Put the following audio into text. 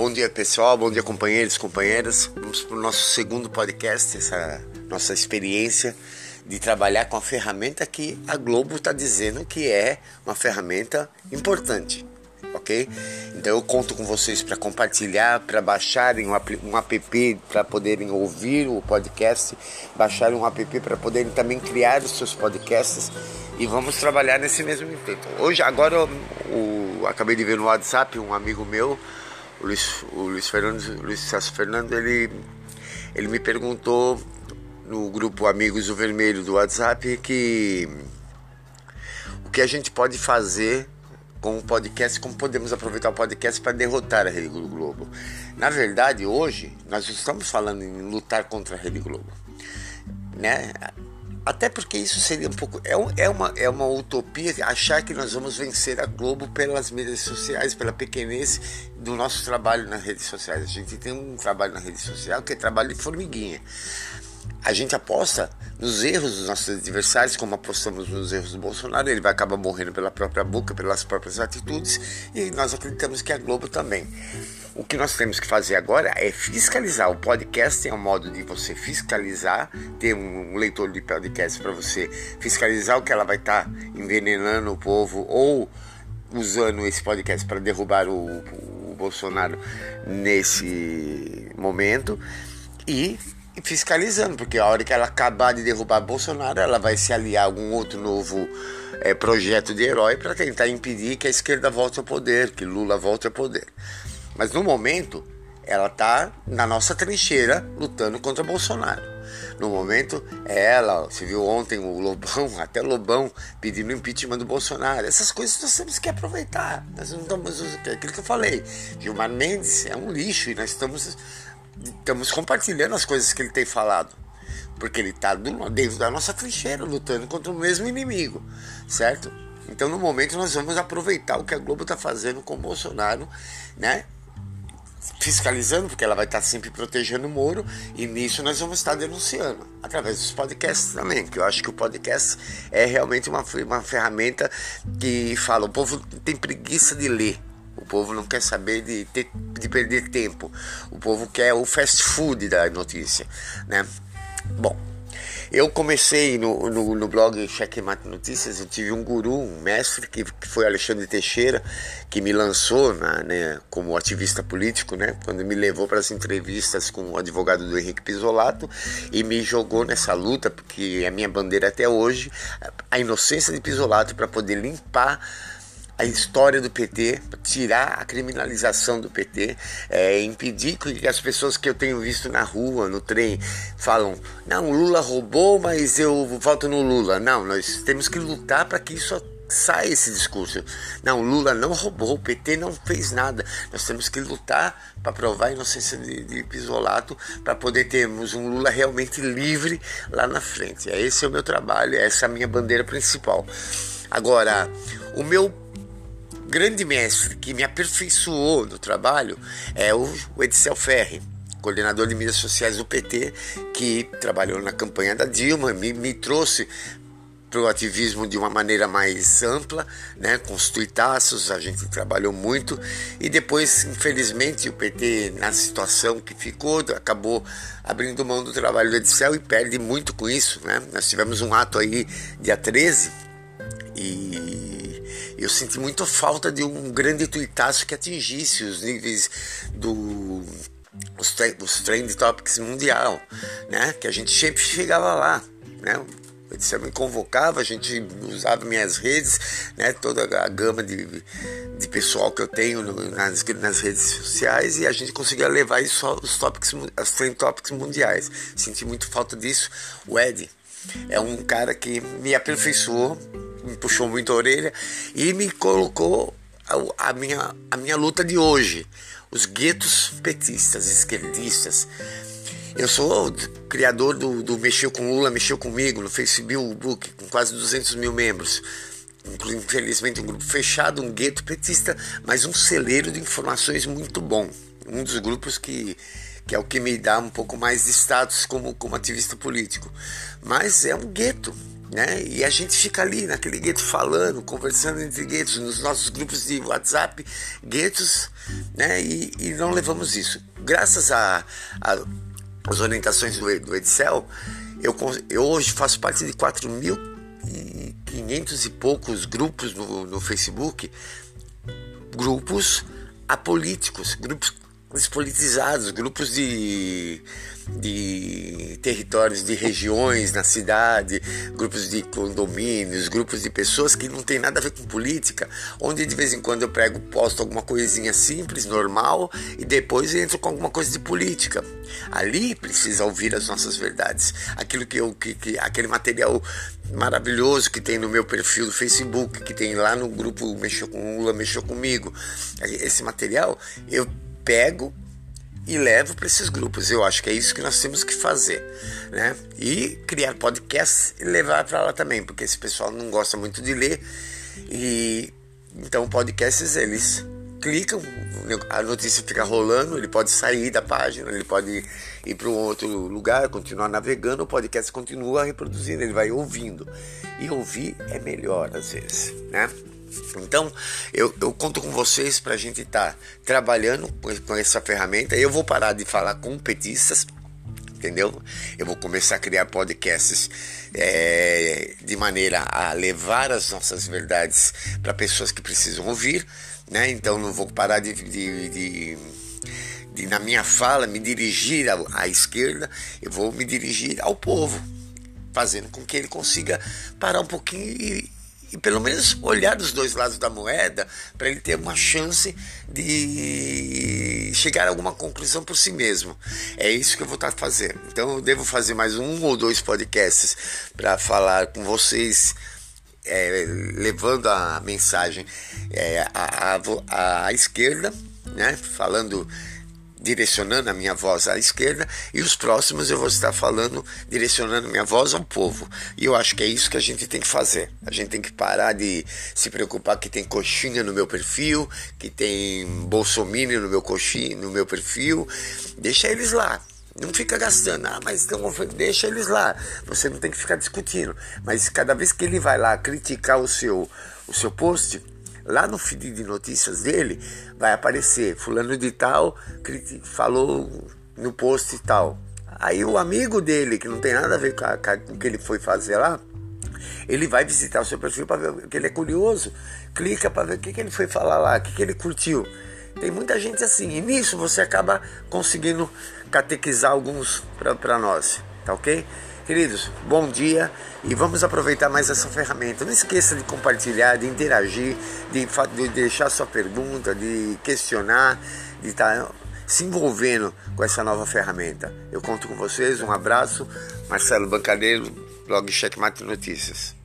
Bom dia pessoal, bom dia companheiros, companheiras. Vamos para o nosso segundo podcast, essa nossa experiência de trabalhar com a ferramenta que a Globo está dizendo que é uma ferramenta importante, ok? Então eu conto com vocês para compartilhar, para baixarem um app, um app para poderem ouvir o podcast, baixarem um app para poderem também criar os seus podcasts e vamos trabalhar nesse mesmo intento. Hoje, agora, o, acabei de ver no WhatsApp um amigo meu o Luiz, o Luiz Fernando, Luiz Celso Fernando, ele, ele me perguntou no grupo Amigos do Vermelho do WhatsApp que o que a gente pode fazer com o podcast, como podemos aproveitar o podcast para derrotar a Rede Globo. Na verdade, hoje nós estamos falando em lutar contra a Rede Globo, né? Até porque isso seria um pouco. É, é, uma, é uma utopia achar que nós vamos vencer a Globo pelas mídias sociais, pela pequenez do nosso trabalho nas redes sociais. A gente tem um trabalho na rede social que é trabalho de formiguinha. A gente aposta nos erros dos nossos adversários, como apostamos nos erros do Bolsonaro, ele vai acabar morrendo pela própria boca, pelas próprias atitudes, e nós acreditamos que a Globo também. O que nós temos que fazer agora é fiscalizar. O podcast é um modo de você fiscalizar, ter um leitor de podcast para você fiscalizar o que ela vai estar tá envenenando o povo ou usando esse podcast para derrubar o, o, Bolsonaro nesse momento e fiscalizando, porque a hora que ela acabar de derrubar Bolsonaro, ela vai se aliar a algum outro novo é, projeto de herói para tentar impedir que a esquerda volte ao poder, que Lula volte ao poder. Mas no momento, ela está na nossa trincheira lutando contra Bolsonaro. No momento, é ela, você viu ontem o Lobão, até Lobão pedindo impeachment do Bolsonaro. Essas coisas nós temos que aproveitar. Nós não estamos, é aquilo que eu falei. Gilmar Mendes é um lixo e nós estamos, estamos compartilhando as coisas que ele tem falado. Porque ele está dentro da nossa trincheira lutando contra o mesmo inimigo, certo? Então, no momento, nós vamos aproveitar o que a Globo está fazendo com o Bolsonaro, né? Fiscalizando, porque ela vai estar sempre protegendo o Moro, e nisso nós vamos estar denunciando, através dos podcasts também, que eu acho que o podcast é realmente uma, uma ferramenta que fala, o povo tem preguiça de ler, o povo não quer saber de, ter, de perder tempo, o povo quer o fast food da notícia, né? Bom, eu comecei no, no, no blog Checkmate Notícias, eu tive um guru, um mestre, que, que foi Alexandre Teixeira, que me lançou na, né, como ativista político, né, quando me levou para as entrevistas com o advogado do Henrique Pisolato e me jogou nessa luta, porque é a minha bandeira até hoje, a inocência de Pisolato para poder limpar a história do PT, tirar a criminalização do PT, é, impedir que as pessoas que eu tenho visto na rua, no trem, falam: não, Lula roubou, mas eu voto no Lula. Não, nós temos que lutar para que isso saia esse discurso. Não, Lula não roubou, o PT não fez nada. Nós temos que lutar para provar a inocência de, de Pisolato, para poder termos um Lula realmente livre lá na frente. Esse é o meu trabalho, essa é a minha bandeira principal. Agora, o meu grande mestre que me aperfeiçoou no trabalho é o, Edicel Ferri, coordenador de mídias sociais do PT, que trabalhou na campanha da Dilma, me, me trouxe para o ativismo de uma maneira mais ampla, né, os tuitaços, a gente trabalhou muito e depois, infelizmente, o PT, na situação que ficou, acabou abrindo mão do trabalho do Edicel e perde muito com isso. Né? Nós tivemos um ato aí dia 13 e eu senti muito falta de um grande tuitaço que atingisse os níveis do os, os trend topics mundial, né? Que a gente sempre chegava lá, né? Você me convocava, a gente usava minhas redes, né? Toda a gama de, de pessoal que eu tenho no, nas, nas redes sociais e a gente conseguia levar isso aos topics, as trend topics mundiais. Senti muito falta disso. O Ed é um cara que me aperfeiçoou me puxou muito a orelha e me colocou a, a, minha, a minha luta de hoje. Os guetos petistas, esquerdistas. Eu sou criador do, do Mexeu com Lula, Mexeu Comigo, no Facebook, com quase 200 mil membros. Infelizmente, um grupo fechado, um gueto petista, mas um celeiro de informações muito bom. Um dos grupos que, que é o que me dá um pouco mais de status como, como ativista político. Mas é um gueto, né? E a gente fica ali naquele gueto falando, conversando entre guetos, nos nossos grupos de WhatsApp, guetos, né? E, e não levamos isso. Graças a, a as orientações do, do Excel, eu, eu hoje faço parte de 4.500 e poucos grupos no, no Facebook, grupos apolíticos, grupos despolitizados, grupos de, de territórios, de regiões na cidade, grupos de condomínios, grupos de pessoas que não tem nada a ver com política, onde de vez em quando eu prego, posto alguma coisinha simples, normal, e depois entro com alguma coisa de política. Ali precisa ouvir as nossas verdades. Aquilo que eu, que, que aquele material maravilhoso que tem no meu perfil do Facebook, que tem lá no grupo Mexeu com Lula, Mexeu comigo. Esse material eu pego e levo para esses grupos. Eu acho que é isso que nós temos que fazer, né? E criar podcasts e levar para lá também, porque esse pessoal não gosta muito de ler e então podcasts eles clicam, a notícia fica rolando, ele pode sair da página, ele pode ir para um outro lugar, continuar navegando, o podcast continua reproduzindo, ele vai ouvindo. E ouvir é melhor às vezes, né? Então, eu, eu conto com vocês para a gente estar tá trabalhando com, essa ferramenta. Eu vou parar de falar com petistas, entendeu? Eu vou começar a criar podcasts é, de maneira a levar as nossas verdades para pessoas que precisam ouvir, né? Então, não vou parar de, de, de, de na minha fala, me dirigir à, à esquerda, eu vou me dirigir ao povo, fazendo com que ele consiga parar um pouquinho e e pelo menos olhar dos dois lados da moeda para ele ter uma chance de chegar a alguma conclusão por si mesmo. É isso que eu vou estar fazendo. Então eu devo fazer mais um ou dois podcasts para falar com vocês. É, levando a mensagem é, à, à, à esquerda, né? falando direcionando a minha voz à esquerda e os próximos eu vou estar falando direcionando minha voz ao povo. E eu acho que é isso que a gente tem que fazer. A gente tem que parar de se preocupar que tem coxinha no meu perfil, que tem bolsominion no meu coxinha, no meu perfil. Deixa eles lá. Não fica gastando, ah, mas então, deixa eles lá. Você não tem que ficar discutindo. Mas cada vez que ele vai lá criticar o seu, o seu post, lá no feed de notícias dele vai aparecer fulano de tal falou no post e tal. Aí o amigo dele, que não tem nada a ver com, a, com o que ele foi fazer lá, ele vai visitar o seu perfil para ver que ele é curioso, clica para ver o que, que ele foi falar lá, o que, que ele curtiu. Tem muita gente assim, e nisso você acaba conseguindo catequizar alguns para nós, tá ok? Queridos, bom dia e vamos aproveitar mais essa ferramenta. Não esqueça de compartilhar, de interagir, de, de deixar sua pergunta, de questionar, de estar tá se envolvendo com essa nova ferramenta. Eu conto com vocês, um abraço. Marcelo Bancadeiro, blog Checkmate Notícias.